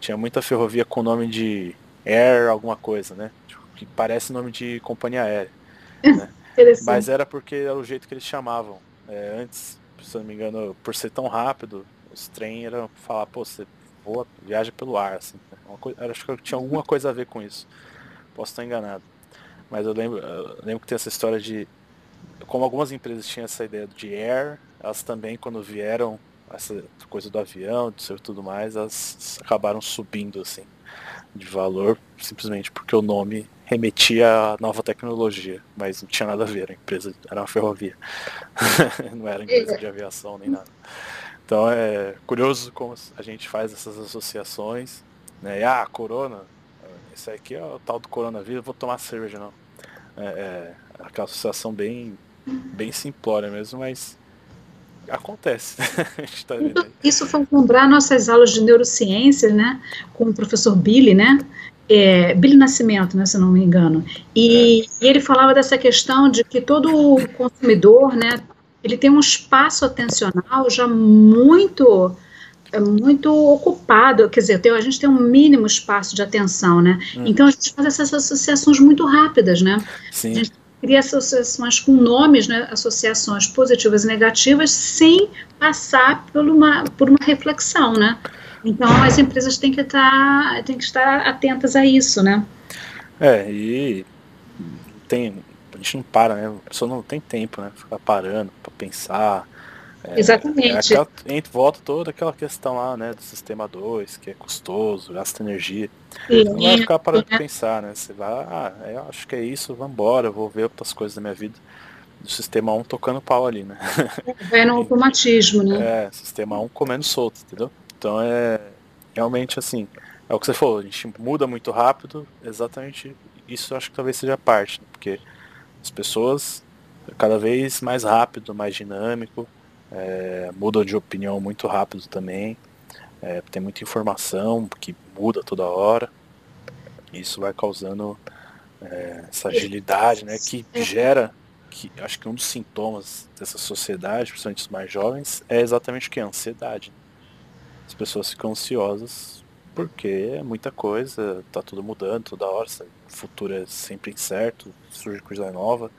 tinha muita ferrovia com nome de Air alguma coisa, né? Tipo, que parece nome de companhia aérea. *laughs* Né? Mas era porque era o jeito que eles chamavam. É, antes, se não me engano, por ser tão rápido, os trem era falar, pô, você voa, viaja pelo ar, assim. Coisa, acho que tinha alguma coisa a ver com isso. Posso estar enganado. Mas eu lembro, eu lembro que tem essa história de como algumas empresas tinham essa ideia de air, elas também quando vieram essa coisa do avião, de tudo mais, elas acabaram subindo assim de valor simplesmente porque o nome remetia à nova tecnologia, mas não tinha nada a ver, a empresa era uma ferrovia. *laughs* não era empresa de aviação nem nada. Então é curioso como a gente faz essas associações, né? E, ah, corona, esse aqui é o tal do coronavírus, vou tomar cerveja não. É, é aquela associação bem, bem simplória mesmo, mas acontece. *laughs* tá isso foi lembrar nossas aulas de neurociência, né, com o professor Billy, né, é, Billy Nascimento, né, se não me engano, e, é. e, ele falava dessa questão de que todo consumidor, né, ele tem um espaço atencional já muito muito ocupado, quer dizer, a gente tem um mínimo espaço de atenção, né? Hum. Então a gente faz essas associações muito rápidas, né? Sim. A gente cria associações com nomes, né, associações positivas e negativas, sem passar por uma, por uma reflexão, né? Então as empresas têm que estar, têm que estar atentas a isso, né? É, e tem, a gente não para, né? A pessoa não tem tempo, né? Ficar parando para pensar, é, Exatamente. É aquela, volta toda aquela questão lá, né, do sistema 2, que é custoso, gasta energia. Sim, não vai ficar parando de pensar, né? Você vai, ah, é, eu acho que é isso, vambora, vou ver outras coisas da minha vida. Do sistema 1 tocando pau ali, né? Vai no automatismo, né? É, sistema 1 comendo solto, entendeu? Então é realmente assim, é o que você falou, a gente muda muito rápido, exatamente isso acho que talvez seja parte, né? porque as pessoas cada vez mais rápido, mais dinâmico, é, mudam de opinião muito rápido também. É, tem muita informação que muda toda hora. Isso vai causando é, essa agilidade, né, que gera, que acho que um dos sintomas dessa sociedade, principalmente os mais jovens, é exatamente o que? A ansiedade. As pessoas ficam ansiosas porque é muita coisa, tá tudo mudando toda hora, o futuro é sempre incerto, surge coisa nova, é,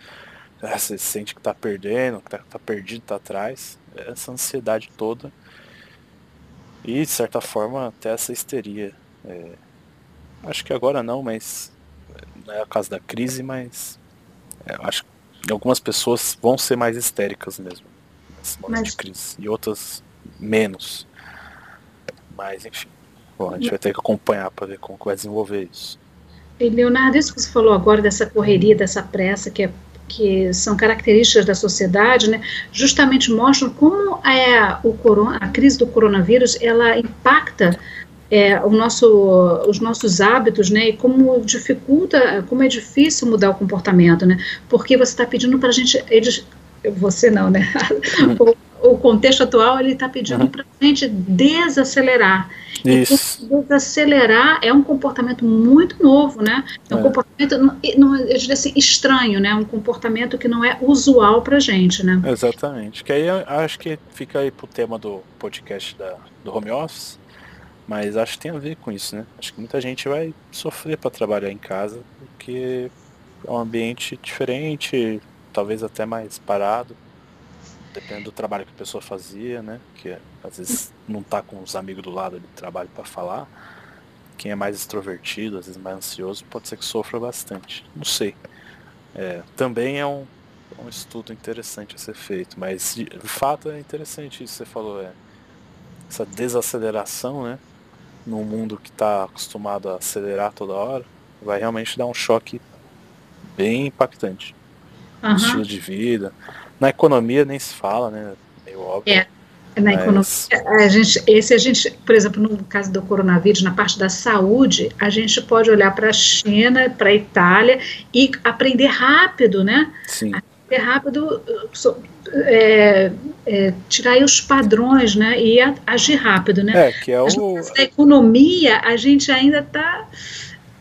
você sente que tá perdendo, que tá, tá perdido, tá atrás essa ansiedade toda e de certa forma até essa histeria. É, acho que agora não, mas não é a causa da crise, mas é, acho que algumas pessoas vão ser mais histéricas mesmo nesse momento mas... de crise e outras menos. Mas enfim, bom, a gente vai ter que acompanhar para ver como vai desenvolver isso. E Leonardo, isso que você falou agora dessa correria, dessa pressa que é que são características da sociedade, né, justamente mostram como é o corona, a crise do coronavírus ela impacta é, o nosso, os nossos hábitos, né, e como dificulta, como é difícil mudar o comportamento, né, porque você está pedindo para a gente, eles, você não, né, *laughs* uhum o contexto atual ele está pedindo uhum. para a gente desacelerar. Isso. E desacelerar é um comportamento muito novo, né? É um é. comportamento, eu diria assim, estranho, né? Um comportamento que não é usual para gente, né? Exatamente. Que aí acho que fica aí pro tema do podcast da, do home office, mas acho que tem a ver com isso, né? Acho que muita gente vai sofrer para trabalhar em casa, porque é um ambiente diferente, talvez até mais parado dependendo do trabalho que a pessoa fazia, né? Que às vezes não tá com os amigos do lado de trabalho para falar. Quem é mais extrovertido, às vezes mais ansioso, pode ser que sofra bastante. Não sei. É, também é um, um estudo interessante a ser feito, mas de fato é interessante isso que você falou, é essa desaceleração, né? Num mundo que está acostumado a acelerar toda hora, vai realmente dar um choque bem impactante. Uhum. Estilo de vida. Na economia nem se fala, né? Meio óbvio. É. Na mas... economia, a gente, esse a gente, por exemplo, no caso do coronavírus, na parte da saúde, a gente pode olhar para a China, para a Itália e aprender rápido, né? Sim. Aprender rápido, é, é, tirar os padrões, né? E agir rápido, né? É, que é o... Na economia, a gente ainda está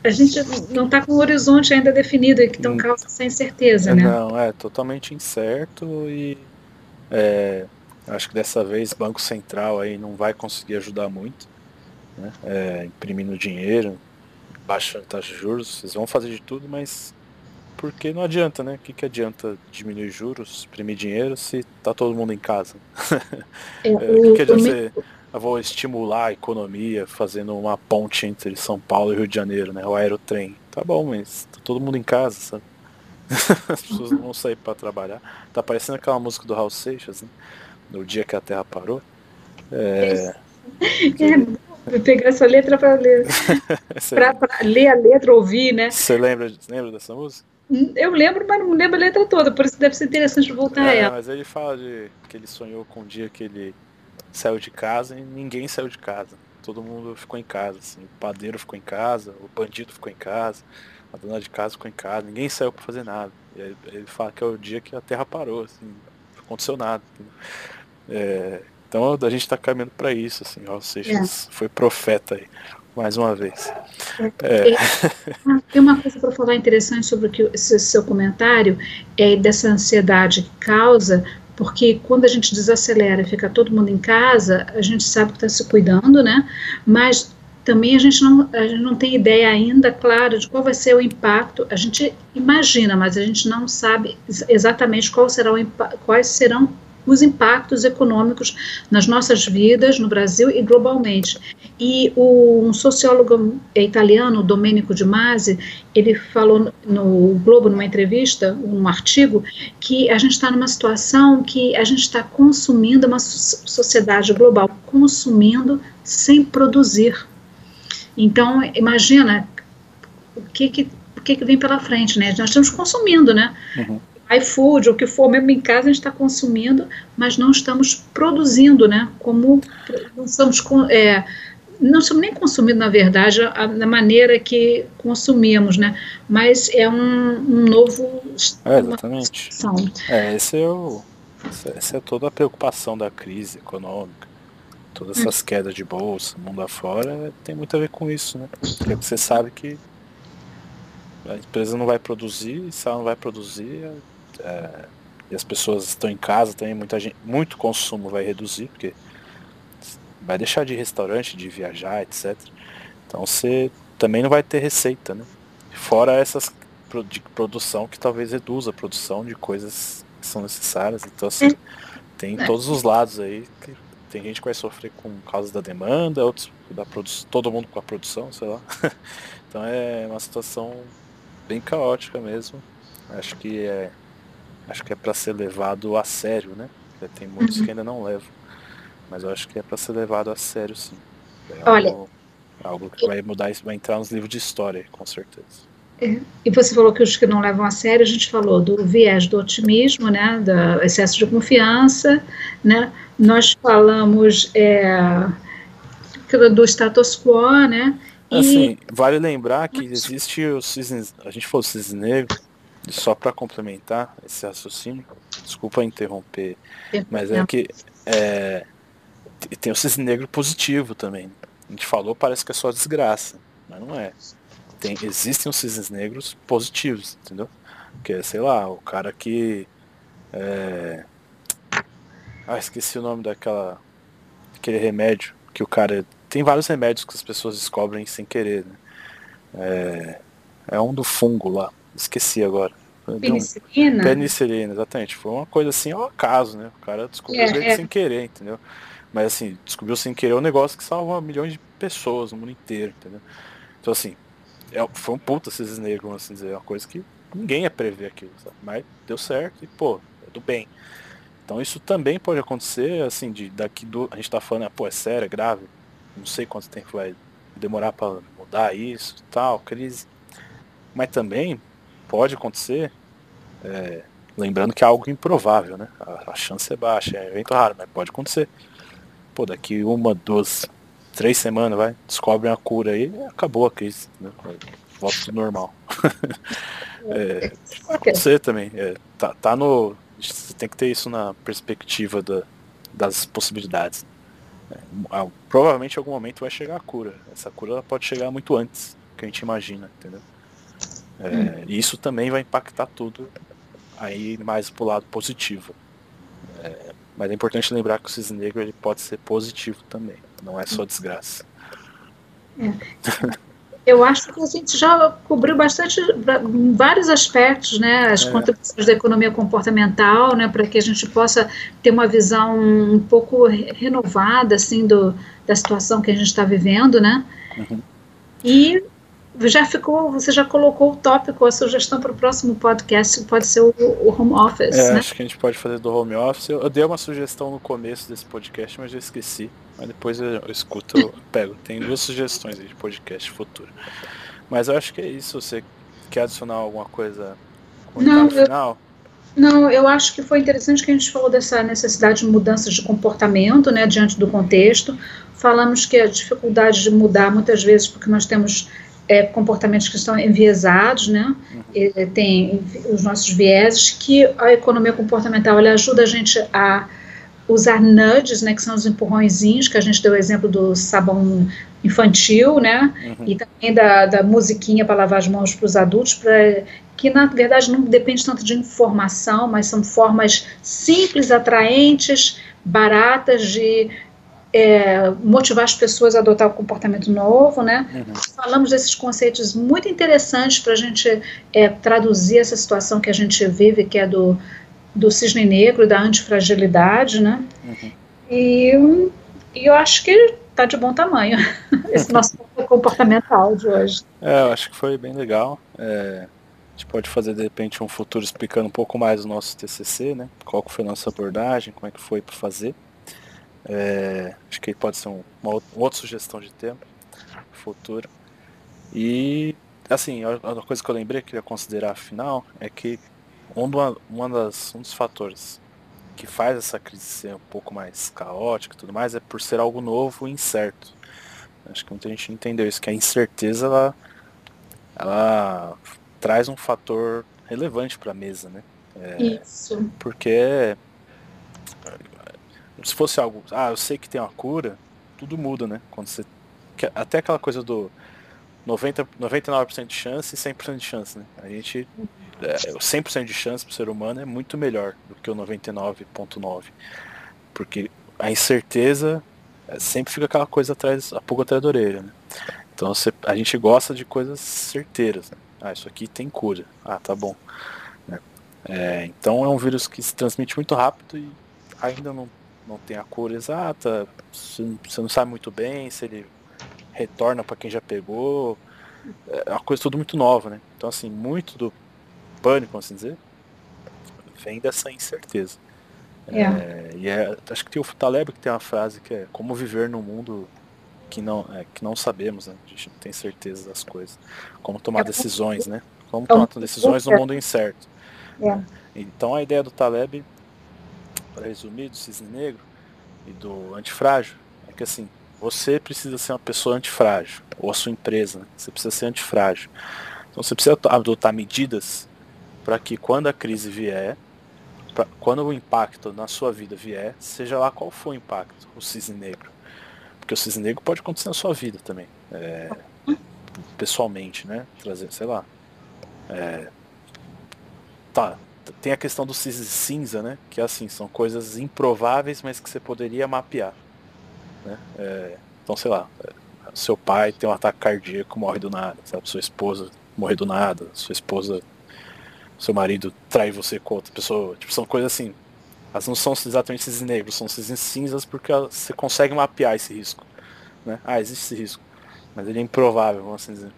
a gente não está com o horizonte ainda definido, que então causa essa incerteza, né? Não, é totalmente incerto e é, acho que dessa vez o Banco Central aí não vai conseguir ajudar muito, né? É, imprimindo dinheiro, baixando taxa de juros, vocês vão fazer de tudo, mas porque não adianta, né? O que, que adianta diminuir juros, imprimir dinheiro se tá todo mundo em casa? *laughs* É, o que, que adianta você vou estimular a economia fazendo uma ponte entre São Paulo e Rio de Janeiro, né? O aerotrem. Tá bom, mas tá todo mundo em casa, sabe? *laughs* As pessoas não vão sair para trabalhar. Tá parecendo aquela música do Raul Seixas, né? No dia que a Terra parou. É... *laughs* é pegar essa letra para ler. *laughs* para ler a letra, ouvir, né? Você lembra, lembra dessa música? Eu lembro, mas não lembro a letra toda, por isso deve ser interessante voltar é, a ela. Mas ele fala de que ele sonhou com um dia que ele saiu de casa e ninguém saiu de casa. Todo mundo ficou em casa, assim. O padeiro ficou em casa, o bandido ficou em casa, a dona de casa ficou em casa, ninguém saiu para fazer nada. E aí ele fala que é o dia que a terra parou, assim, não aconteceu nada. É, então a gente está caminhando para isso, assim, ou seja, é. foi profeta aí, mais uma vez. É. Ah, tem uma coisa para falar interessante sobre o que, esse seu comentário, é dessa ansiedade que causa, porque quando a gente desacelera e fica todo mundo em casa, a gente sabe que está se cuidando, né? Mas também a gente, não, a gente não tem ideia ainda clara de qual vai ser o impacto. A gente imagina, mas a gente não sabe exatamente qual será o, quais serão os impactos econômicos nas nossas vidas no Brasil e globalmente. E o, um sociólogo italiano, Domenico Di Masi, ele falou no Globo, numa entrevista, um artigo, que a gente está numa situação que a gente está consumindo, uma sociedade global consumindo sem produzir. Então, imagina o que, que, o que, que vem pela frente, né? Nós estamos consumindo, né? Uhum iFood, o que for, mesmo em casa a gente está consumindo, mas não estamos produzindo, né? Como não estamos é, não estamos nem consumindo, na verdade, a, da maneira que consumimos, né? Mas é um, um novo. É, exatamente. É, esse é o, essa é toda a preocupação da crise econômica. Todas essas hum. quedas de bolsa, mundo afora, tem muito a ver com isso, né? Porque você sabe que a empresa não vai produzir, se ela não vai produzir, é, e as pessoas estão em casa também, muita gente, muito consumo vai reduzir, porque vai deixar de ir restaurante, de viajar, etc. Então você também não vai ter receita, né? Fora essas de produção que talvez reduza a produção de coisas que são necessárias. Então assim, tem é. todos os lados aí. Que tem gente que vai sofrer com causa da demanda, outros da produção, todo mundo com a produção, sei lá. *laughs* então é uma situação bem caótica mesmo. Acho que é acho que é para ser levado a sério, né? Tem muitos uhum. que ainda não levam. Mas eu acho que é para ser levado a sério, sim. É Olha, algo, algo que vai mudar, vai entrar nos livros de história, com certeza. É, e você falou que os que não levam a sério, a gente falou do viés do otimismo, né, do excesso de confiança, né, nós falamos é, do status quo, né, e... Assim, vale lembrar que existe o cisne, a gente falou cisne negro, só para complementar esse raciocínio, desculpa interromper, mas é que é, tem o cisne negro positivo também. A gente falou, parece que é só desgraça, mas não é. Tem, existem os cisnes negros positivos, entendeu? Que é, sei lá, o cara que. É... Ah, esqueci o nome daquela. aquele remédio que o cara. Tem vários remédios que as pessoas descobrem sem querer, né? É, é um do fungo lá. Esqueci agora. Penicilina? Um... Penicilina, exatamente. Foi uma coisa assim ao acaso, né? O cara descobriu é, é. sem querer, entendeu? Mas assim, descobriu sem querer um negócio que salva milhões de pessoas no mundo inteiro, entendeu? Então assim, é, foi um puta esses negros, assim dizer, é uma coisa que ninguém ia prever aquilo, sabe? Mas deu certo e, pô, é do bem. Então isso também pode acontecer, assim, de daqui do. A gente tá falando, ah, pô, é sério, é grave, não sei quanto tempo vai demorar para mudar isso tal, crise. Mas também pode acontecer, é, lembrando que é algo improvável, né? A, a, chance é baixa, é evento raro, mas pode acontecer. Pô, daqui uma, duas, três semanas, vai, descobrem a cura aí, acabou a crise, né? Volta tudo normal. *laughs* é, acontecer também. É, tá, tá no. Você tem que ter isso na perspectiva da, das possibilidades. É, provavelmente em algum momento vai chegar a cura. Essa cura pode chegar muito antes que a gente imagina, entendeu? É. E isso também vai impactar tudo aí mais pro lado positivo. É, mas é importante lembrar que o cisne negro ele pode ser positivo também, não é só desgraça. É. Eu acho que a gente já cobriu bastante vários aspectos, né, as é. contribuições da economia comportamental, né, para que a gente possa ter uma visão um pouco renovada, assim, do, da situação que a gente está vivendo, né. Uhum. E já ficou, você já colocou o tópico, a sugestão para o próximo podcast pode ser o, o home office. É, né? acho que a gente pode fazer do home office. Eu, eu, dei uma sugestão no começo desse podcast, mas eu esqueci. Mas depois eu, eu escuto, eu *laughs* pego. Tem duas sugestões de podcast futuro. Mas eu acho que é isso. Você quer adicionar alguma coisa Não, no final? Não, eu acho que foi interessante que a gente falou dessa necessidade de mudanças de comportamento, né, diante do contexto. Falamos que a dificuldade de mudar muitas vezes porque nós temos é, comportamentos que estão enviesados, né? Uhum. tem os nossos vieses, que a economia comportamental ela ajuda a gente a usar nudges, né, que são os empurrõezinhos, que a gente deu o exemplo do sabão infantil, né, uhum. e também da, da musiquinha para lavar as mãos para os adultos, pra, que na verdade não depende tanto de informação, mas são formas simples, atraentes, baratas de é, motivar as pessoas a adotar o um comportamento novo, né? Uhum. Falamos desses conceitos muito interessantes para a gente é, traduzir essa situação que a gente vive, que é do, do cisne negro, da antifragilidade, né? Uhum. E, e eu acho que está de bom tamanho *laughs* esse nosso *laughs* comportamental de hoje. É, eu acho que foi bem legal. É, a gente pode fazer de repente um futuro explicando um pouco mais o nosso TCC, né? Qual foi a nossa abordagem, como é que foi para fazer. É, acho que pode ser um, uma, uma, outra sugestão de tema futuro. E assim, a, coisa que eu lembrei que eu ia considerar final é que uma, uma das, um dos fatores que faz essa crise ser um pouco mais caótica e tudo mais é por ser algo novo e incerto. Acho que muita gente entendeu isso, que a incerteza ela, ela traz um fator relevante para a mesa, né? É, isso. Porque se fosse algo, ah, eu sei que tem uma cura, tudo muda, né? Quando você até aquela coisa do 90, 99% de chance e 100% de chance, né? A gente é, 100% de chance para o ser humano é muito melhor do que o 99.9. Porque a incerteza é, sempre fica aquela coisa atrás, a pulga atrás da orelha, né? Então você, a gente gosta de coisas certeiras, né? Ah, isso aqui tem cura. Ah, tá bom. Né? É, então é um vírus que se transmite muito rápido e ainda não não tem a cor exata, você não sabe muito bem se ele retorna para quem já pegou. É uma coisa tudo muito nova, né? Então assim, muito do pânico, assim dizer, vem dessa incerteza. É. É, e é, acho que tem o Taleb que tem uma frase que é como viver num mundo que não, é, que não sabemos, né? A gente não tem certeza das coisas. Como tomar é decisões, né? Como tomar decisões no mundo incerto. É. Então a ideia do Taleb para resumir, do cisne negro e do antifrágil, é que assim, você precisa ser uma pessoa antifrágil, ou a sua empresa, né? você precisa ser antifrágil. Então você precisa adotar medidas para que quando a crise vier, pra, quando o impacto na sua vida vier, seja lá qual for o impacto, o cisne negro. Porque o cisne negro pode acontecer na sua vida também. É, pessoalmente, né? Trazer, sei lá. É, tá, tem a questão do cinza, né? Que é assim, são coisas improváveis, mas que você poderia mapear. Né? É, então, sei lá, é, seu pai tem um ataque cardíaco, morre do nada, sabe? Sua esposa morre do nada, sua esposa, seu marido trai você com outra pessoa. Tipo, são coisas assim. Elas não são exatamente cisnes negros, são cisnes cinzas porque você consegue mapear esse risco. Né? Ah, existe esse risco. Mas ele é improvável, vamos assim dizer.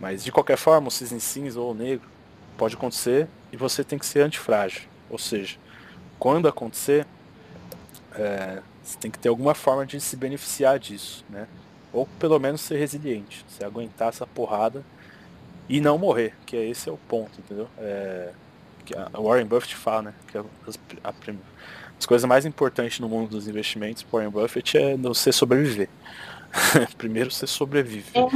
Mas de qualquer forma, o cisne cinza ou o negro pode acontecer e você tem que ser antifrágil. Ou seja, quando acontecer, é, você tem que ter alguma forma de se beneficiar disso, né? Ou pelo menos ser resiliente, você aguentar essa porrada e não morrer, que é esse é o ponto, entendeu? É, que a Warren Buffett fala, né? Que é as, a, as coisas mais importantes no mundo dos investimentos, Warren Buffett, é você sobreviver. *laughs* Primeiro você sobrevive. É, né?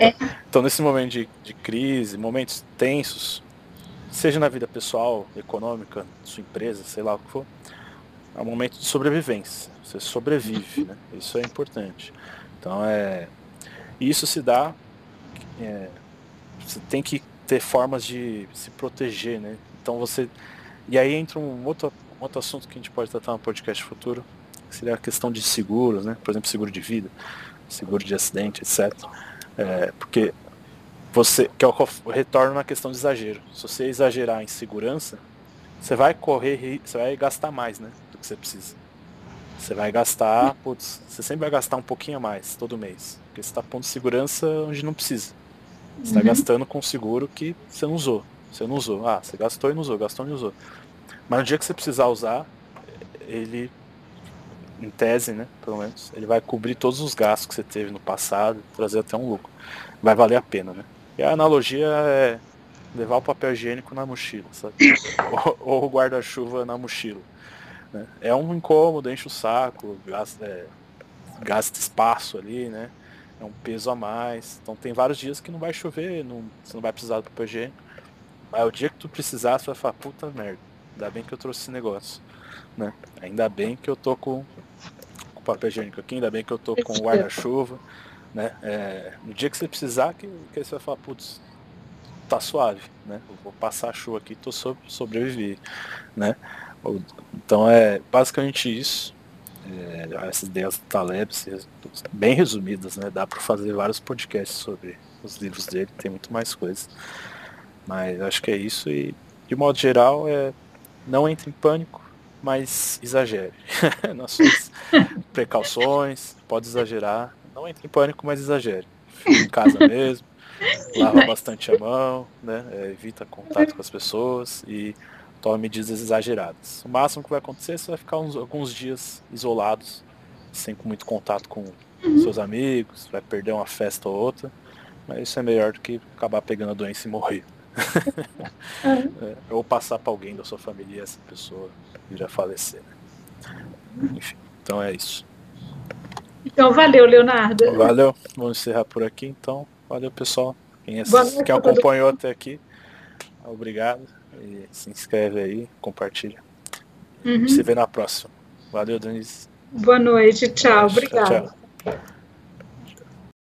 é. Então nesse momento de, de crise, momentos tensos, seja na vida pessoal, econômica, sua empresa, sei lá o que for, é um momento de sobrevivência. Você sobrevive, né? Isso é importante. Então é. Isso se dá. É, você tem que ter formas de se proteger, né? Então você. E aí entra um outro, um outro assunto que a gente pode tratar no podcast futuro, que seria a questão de seguros, né? Por exemplo, seguro de vida, seguro de acidente, etc. É, porque você que é o retorno na questão de exagero. Se você exagerar em segurança, você vai correr, você vai gastar mais, né, do que você precisa. Você vai gastar, putz, você sempre vai gastar um pouquinho a mais todo mês, porque você está pondo segurança onde não precisa. Você está uhum. gastando com seguro que você não usou. Você não usou. Ah, você gastou e não usou, gastou e não usou. Mas no dia que você precisar usar, ele, em tese, né, pelo menos, ele vai cobrir todos os gastos que você teve no passado, trazer até um lucro. Vai valer a pena, né? E a analogia é levar o papel higiênico na mochila, sabe? ou, o guarda-chuva na mochila. Né? É um incômodo, enche o saco, gasta, é, gasta espaço ali, né? É um peso a mais. Então tem vários dias que não vai chover, não, você não vai precisar do papel higiênico. Mas o dia que tu precisar, você vai falar, puta merda, ainda bem que eu trouxe esse negócio. Né? Ainda bem que eu tô com, com papel higiênico aqui, ainda bem que eu tô com guarda-chuva. Né? É, no dia que você precisar, que, que você vai falar, putz, tá suave, né? Eu vou passar a chuva aqui, tô so, sobreviver, né? Então é basicamente isso. É, essas ideias do Taleb, bem resumidas, né? Dá para fazer vários podcasts sobre os livros dele, tem muito mais coisas. Mas acho que é isso e de modo geral é não entre em pânico, mas exagere *laughs* nas suas *laughs* precauções, pode exagerar, não entre em pânico, mas exagere. Fique em casa mesmo, *laughs* lava bastante a mão, né? É, evita contato com as pessoas e tome medidas exageradas. O máximo que vai acontecer é você vai ficar uns, alguns dias isolados, sem muito contato com uhum. seus amigos, vai perder uma festa ou outra, mas isso é melhor do que acabar pegando a doença e morrer. É, ou passar para alguém da sua família e essa pessoa vir a falecer. Né? Enfim, então é isso. Então valeu, Leonardo. Valeu, vamos encerrar por aqui então. Valeu pessoal. Quem, assist... Quem acompanhou até aqui, obrigado. E se inscreve aí, compartilha. Uhum. Se vê na próxima. Valeu, Denise. Boa noite, tchau. Obrigada. Tchau, tchau.